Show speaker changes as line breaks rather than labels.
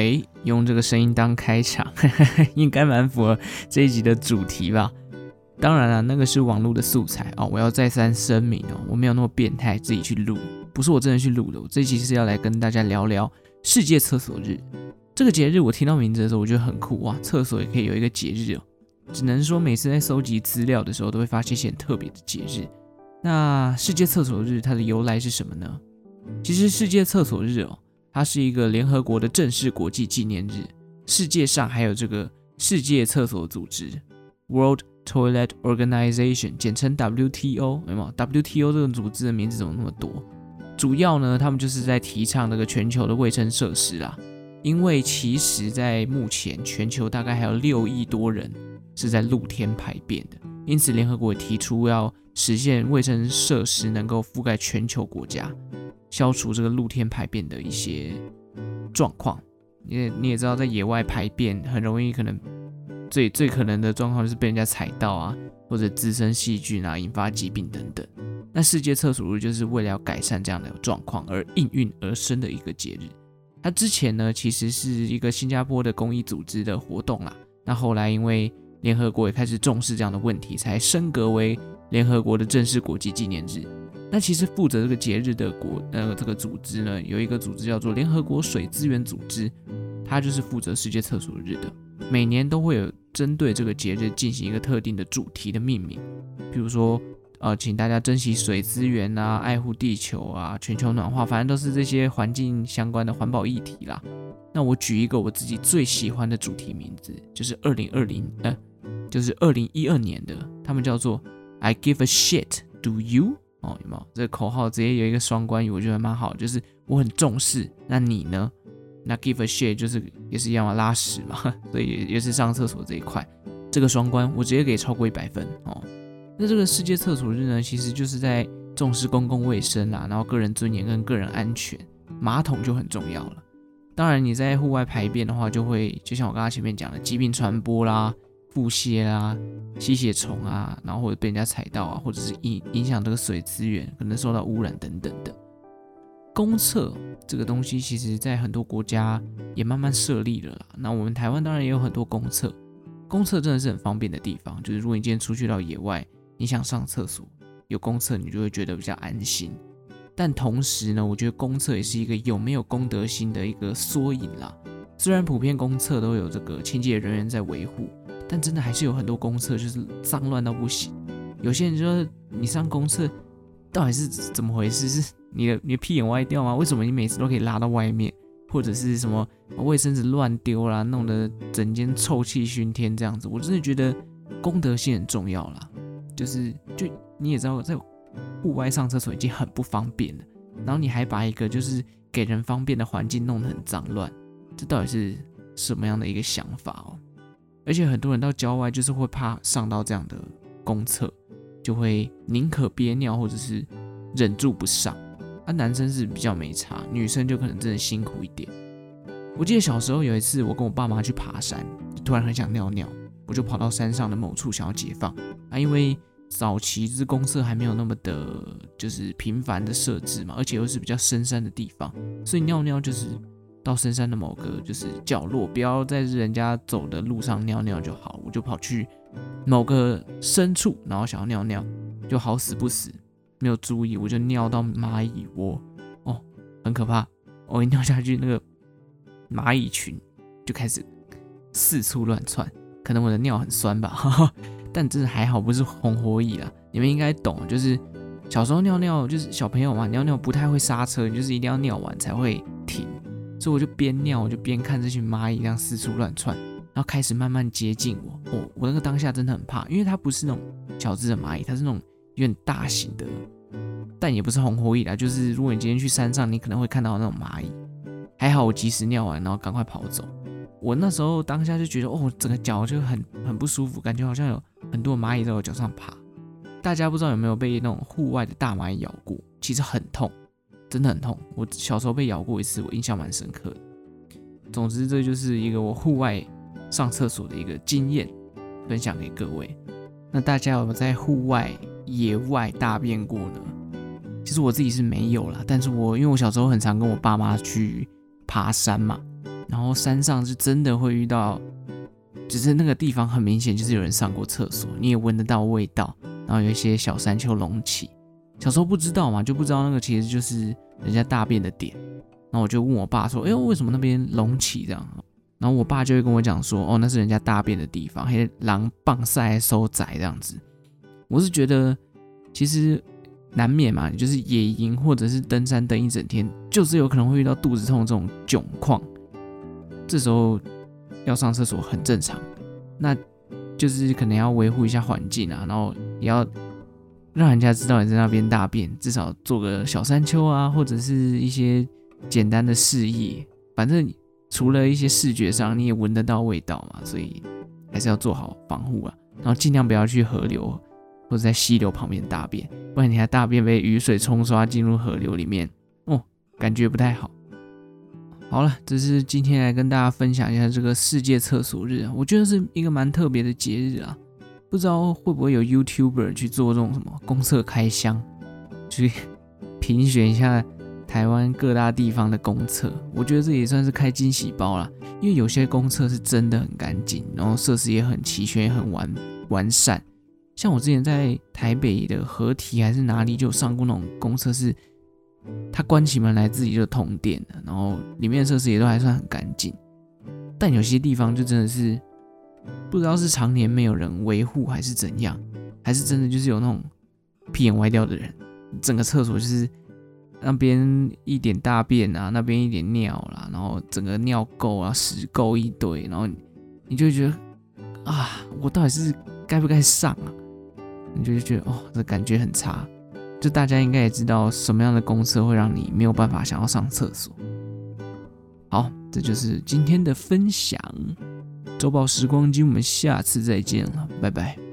哎，用这个声音当开场，应该蛮符合这一集的主题吧？当然了，那个是网络的素材哦。我要再三声明哦，我没有那么变态，自己去录，不是我真的去录的。我这期是要来跟大家聊聊世界厕所日这个节日。我听到名字的时候，我觉得很酷哇，厕所也可以有一个节日哦。只能说每次在搜集资料的时候，都会发现一些很特别的节日。那世界厕所日它的由来是什么呢？其实世界厕所日哦，它是一个联合国的正式国际纪念日。世界上还有这个世界厕所组织 （World Toilet Organization），简称 WTO，有没有？WTO 这个组织的名字怎么那么多？主要呢，他们就是在提倡那个全球的卫生设施啦。因为其实，在目前全球大概还有六亿多人是在露天排便的，因此联合国提出要实现卫生设施能够覆盖全球国家。消除这个露天排便的一些状况，因为你也知道，在野外排便很容易，可能最最可能的状况就是被人家踩到啊，或者滋生细菌啊，引发疾病等等。那世界厕所日就是为了要改善这样的状况而应运而生的一个节日。它之前呢，其实是一个新加坡的公益组织的活动啦。那后来因为联合国也开始重视这样的问题，才升格为联合国的正式国际纪念日。那其实负责这个节日的国呃这个组织呢，有一个组织叫做联合国水资源组织，它就是负责世界厕所日的。每年都会有针对这个节日进行一个特定的主题的命名，比如说呃，请大家珍惜水资源啊，爱护地球啊，全球暖化，反正都是这些环境相关的环保议题啦。那我举一个我自己最喜欢的主题名字，就是二零二零呃，就是二零一二年的，他们叫做 I give a shit, do you？哦，有没有这个口号直接有一个双关语，我觉得蛮好，就是我很重视。那你呢？那 give a shit 就是也是一样嘛，拉屎嘛，所以也，也是上厕所这一块，这个双关我直接给超过一百分哦。那这个世界厕所日呢，其实就是在重视公共卫生啦，然后个人尊严跟个人安全，马桶就很重要了。当然你在户外排便的话，就会就像我刚刚前面讲的，疾病传播啦。腹泻啊，吸血虫啊，然后或者被人家踩到啊，或者是影影响这个水资源，可能受到污染等等的。公厕这个东西，其实在很多国家也慢慢设立了啦。那我们台湾当然也有很多公厕，公厕真的是很方便的地方。就是如果你今天出去到野外，你想上厕所，有公厕你就会觉得比较安心。但同时呢，我觉得公厕也是一个有没有公德心的一个缩影啦。虽然普遍公厕都有这个清洁人员在维护。但真的还是有很多公厕就是脏乱到不行。有些人就说，你上公厕到底是怎么回事？是你的你的屁眼歪掉吗？为什么你每次都可以拉到外面？或者是什么卫生纸乱丢啦，弄得整间臭气熏天这样子？我真的觉得公德心很重要啦。就是就你也知道，在户外上厕所已经很不方便了，然后你还把一个就是给人方便的环境弄得很脏乱，这到底是什么样的一个想法哦？而且很多人到郊外就是会怕上到这样的公厕，就会宁可憋尿或者是忍住不上。啊，男生是比较没差，女生就可能真的辛苦一点。我记得小时候有一次，我跟我爸妈去爬山，突然很想尿尿，我就跑到山上的某处想要解放。啊，因为早期这公厕还没有那么的，就是频繁的设置嘛，而且又是比较深山的地方，所以尿尿就是。到深山的某个就是角落，不要在人家走的路上尿尿就好。我就跑去某个深处，然后想要尿尿，就好死不死没有注意，我就尿到蚂蚁窝哦，很可怕。我一尿下去，那个蚂蚁群就开始四处乱窜，可能我的尿很酸吧，哈哈，但真的还好不是红火蚁啦。你们应该懂，就是小时候尿尿就是小朋友嘛，尿尿不太会刹车，就是一定要尿完才会停。所以我就边尿，我就边看这群蚂蚁这样四处乱窜，然后开始慢慢接近我。我，我那个当下真的很怕，因为它不是那种小只的蚂蚁，它是那种有点大型的，但也不是红火蚁啦。就是如果你今天去山上，你可能会看到那种蚂蚁。还好我及时尿完，然后赶快跑走。我那时候当下就觉得，哦，整个脚就很很不舒服，感觉好像有很多蚂蚁在我脚上爬。大家不知道有没有被那种户外的大蚂蚁咬过？其实很痛。真的很痛，我小时候被咬过一次，我印象蛮深刻的。总之，这就是一个我户外上厕所的一个经验，分享给各位。那大家有没有在户外野外大便过呢？其实我自己是没有啦，但是我因为我小时候很常跟我爸妈去爬山嘛，然后山上是真的会遇到，只是那个地方很明显就是有人上过厕所，你也闻得到味道，然后有一些小山丘隆起。小时候不知道嘛，就不知道那个其实就是人家大便的点。然后我就问我爸说：“哎呦，为什么那边隆起这样？”然后我爸就会跟我讲说：“哦，那是人家大便的地方，还狼棒赛收窄这样子。”我是觉得其实难免嘛，就是野营或者是登山登一整天，就是有可能会遇到肚子痛这种窘况。这时候要上厕所很正常，那就是可能要维护一下环境啊，然后也要。让人家知道你在那边大便，至少做个小山丘啊，或者是一些简单的示意。反正除了一些视觉上，你也闻得到味道嘛，所以还是要做好防护啊。然后尽量不要去河流或者在溪流旁边大便，不然你还大便被雨水冲刷进入河流里面，哦，感觉不太好。好了，这是今天来跟大家分享一下这个世界厕所日，我觉得是一个蛮特别的节日啊。不知道会不会有 YouTuber 去做这种什么公厕开箱，去评选一下台湾各大地方的公厕。我觉得这也算是开惊喜包啦，因为有些公厕是真的很干净，然后设施也很齐全，也很完完善。像我之前在台北的河堤还是哪里，就上过那种公厕，是它关起门来自己就通电的，然后里面的设施也都还算很干净。但有些地方就真的是。不知道是常年没有人维护，还是怎样，还是真的就是有那种屁眼歪掉的人，整个厕所就是那边一点大便啊，那边一点尿啦，然后整个尿垢啊、屎垢一堆，然后你就觉得啊，我到底是该不该上啊？你就会觉得哦，这感觉很差。就大家应该也知道什么样的公厕会让你没有办法想要上厕所。好，这就是今天的分享。周报时光机，我们下次再见了，拜拜。